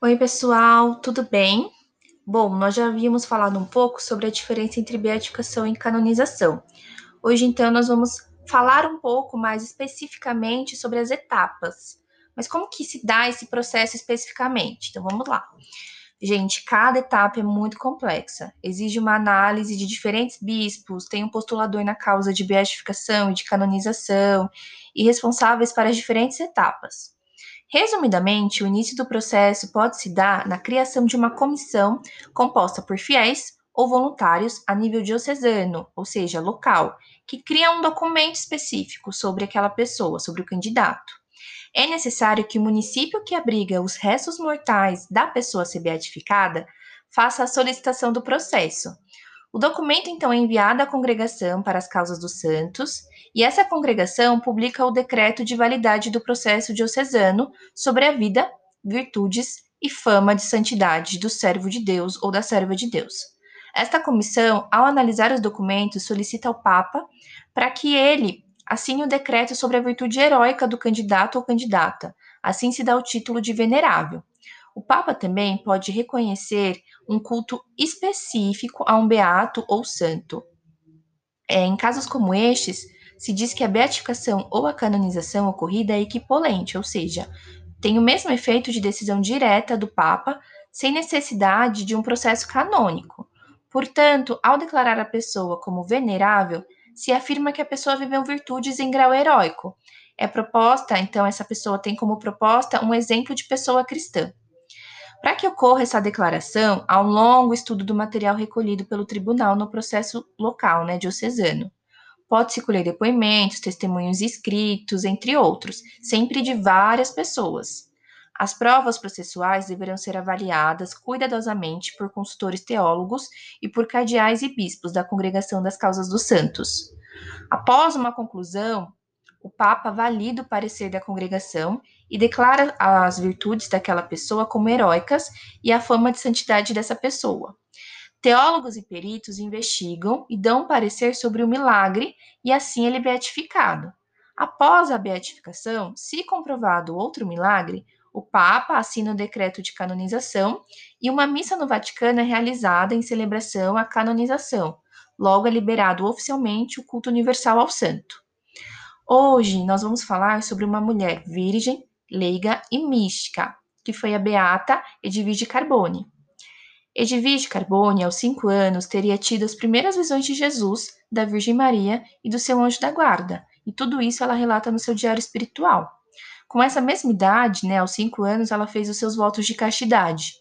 Oi, pessoal, tudo bem? Bom, nós já havíamos falado um pouco sobre a diferença entre beatificação e canonização. Hoje, então, nós vamos falar um pouco mais especificamente sobre as etapas. Mas como que se dá esse processo especificamente? Então, vamos lá. Gente, cada etapa é muito complexa. Exige uma análise de diferentes bispos, tem um postulador na causa de beatificação e de canonização, e responsáveis para as diferentes etapas. Resumidamente, o início do processo pode se dar na criação de uma comissão composta por fiéis ou voluntários a nível diocesano, ou seja, local, que cria um documento específico sobre aquela pessoa, sobre o candidato. É necessário que o município que abriga os restos mortais da pessoa a ser beatificada faça a solicitação do processo, o documento então é enviado à congregação para as causas dos santos, e essa congregação publica o decreto de validade do processo diocesano sobre a vida, virtudes e fama de santidade do servo de Deus ou da serva de Deus. Esta comissão, ao analisar os documentos, solicita ao Papa para que ele assine o decreto sobre a virtude heróica do candidato ou candidata. Assim se dá o título de venerável. O Papa também pode reconhecer um culto específico a um beato ou santo. É, em casos como estes, se diz que a beatificação ou a canonização ocorrida é equipolente, ou seja, tem o mesmo efeito de decisão direta do Papa, sem necessidade de um processo canônico. Portanto, ao declarar a pessoa como venerável, se afirma que a pessoa viveu virtudes em grau heróico. É proposta, então, essa pessoa tem como proposta um exemplo de pessoa cristã. Para que ocorra essa declaração, há um longo estudo do material recolhido pelo tribunal no processo local, né, diocesano. Pode-se colher depoimentos, testemunhos escritos, entre outros, sempre de várias pessoas. As provas processuais deverão ser avaliadas cuidadosamente por consultores teólogos e por cardeais e bispos da Congregação das Causas dos Santos. Após uma conclusão, o Papa valida o parecer da congregação e declara as virtudes daquela pessoa como heróicas e a fama de santidade dessa pessoa. Teólogos e peritos investigam e dão parecer sobre o milagre e assim ele é beatificado. Após a beatificação, se comprovado outro milagre, o Papa assina o decreto de canonização e uma missa no Vaticano é realizada em celebração à canonização. Logo é liberado oficialmente o culto universal ao santo. Hoje nós vamos falar sobre uma mulher virgem, leiga e mística, que foi a beata Edvige Carbone. Edvige Carbone, aos cinco anos, teria tido as primeiras visões de Jesus, da Virgem Maria e do seu anjo da guarda, e tudo isso ela relata no seu diário espiritual. Com essa mesma idade, né, aos cinco anos, ela fez os seus votos de castidade.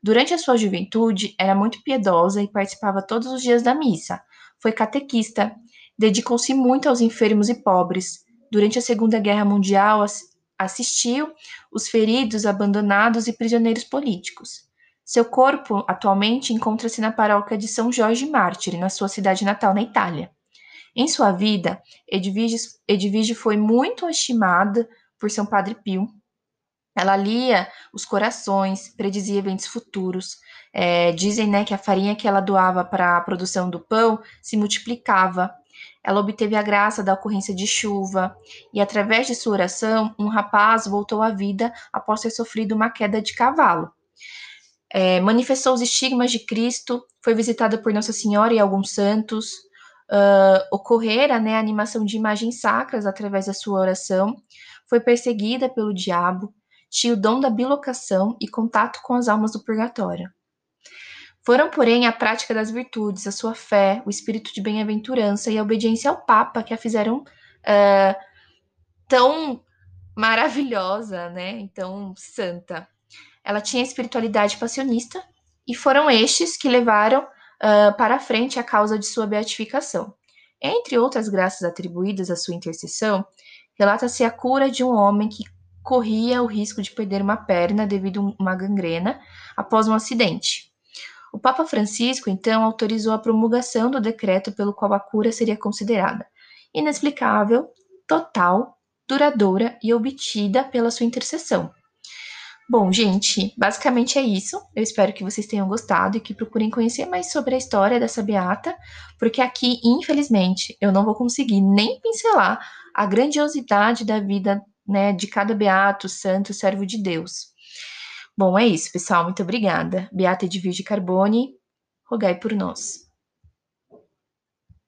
Durante a sua juventude, era muito piedosa e participava todos os dias da missa. Foi catequista, Dedicou-se muito aos enfermos e pobres. Durante a Segunda Guerra Mundial, assistiu os feridos, abandonados e prisioneiros políticos. Seu corpo atualmente encontra-se na paróquia de São Jorge Mártir, na sua cidade natal, na Itália. Em sua vida, Edvige, foi muito estimada por São Padre Pio. Ela lia os corações, predizia eventos futuros. É, dizem né, que a farinha que ela doava para a produção do pão se multiplicava ela obteve a graça da ocorrência de chuva, e através de sua oração, um rapaz voltou à vida após ter sofrido uma queda de cavalo. É, manifestou os estigmas de Cristo, foi visitada por Nossa Senhora e alguns santos, uh, ocorrera né, a animação de imagens sacras através da sua oração, foi perseguida pelo diabo, tinha o dom da bilocação e contato com as almas do purgatório. Foram, porém, a prática das virtudes, a sua fé, o espírito de bem-aventurança e a obediência ao Papa que a fizeram uh, tão maravilhosa, né? Então, santa. Ela tinha espiritualidade passionista e foram estes que levaram uh, para a frente a causa de sua beatificação. Entre outras graças atribuídas à sua intercessão, relata-se a cura de um homem que corria o risco de perder uma perna devido a uma gangrena após um acidente. O Papa Francisco, então, autorizou a promulgação do decreto pelo qual a cura seria considerada inexplicável, total, duradoura e obtida pela sua intercessão. Bom, gente, basicamente é isso. Eu espero que vocês tenham gostado e que procurem conhecer mais sobre a história dessa beata, porque aqui, infelizmente, eu não vou conseguir nem pincelar a grandiosidade da vida né, de cada beato, santo, servo de Deus. Bom, é isso, pessoal. Muito obrigada. Beata de Virgem Carbone, rogai por nós.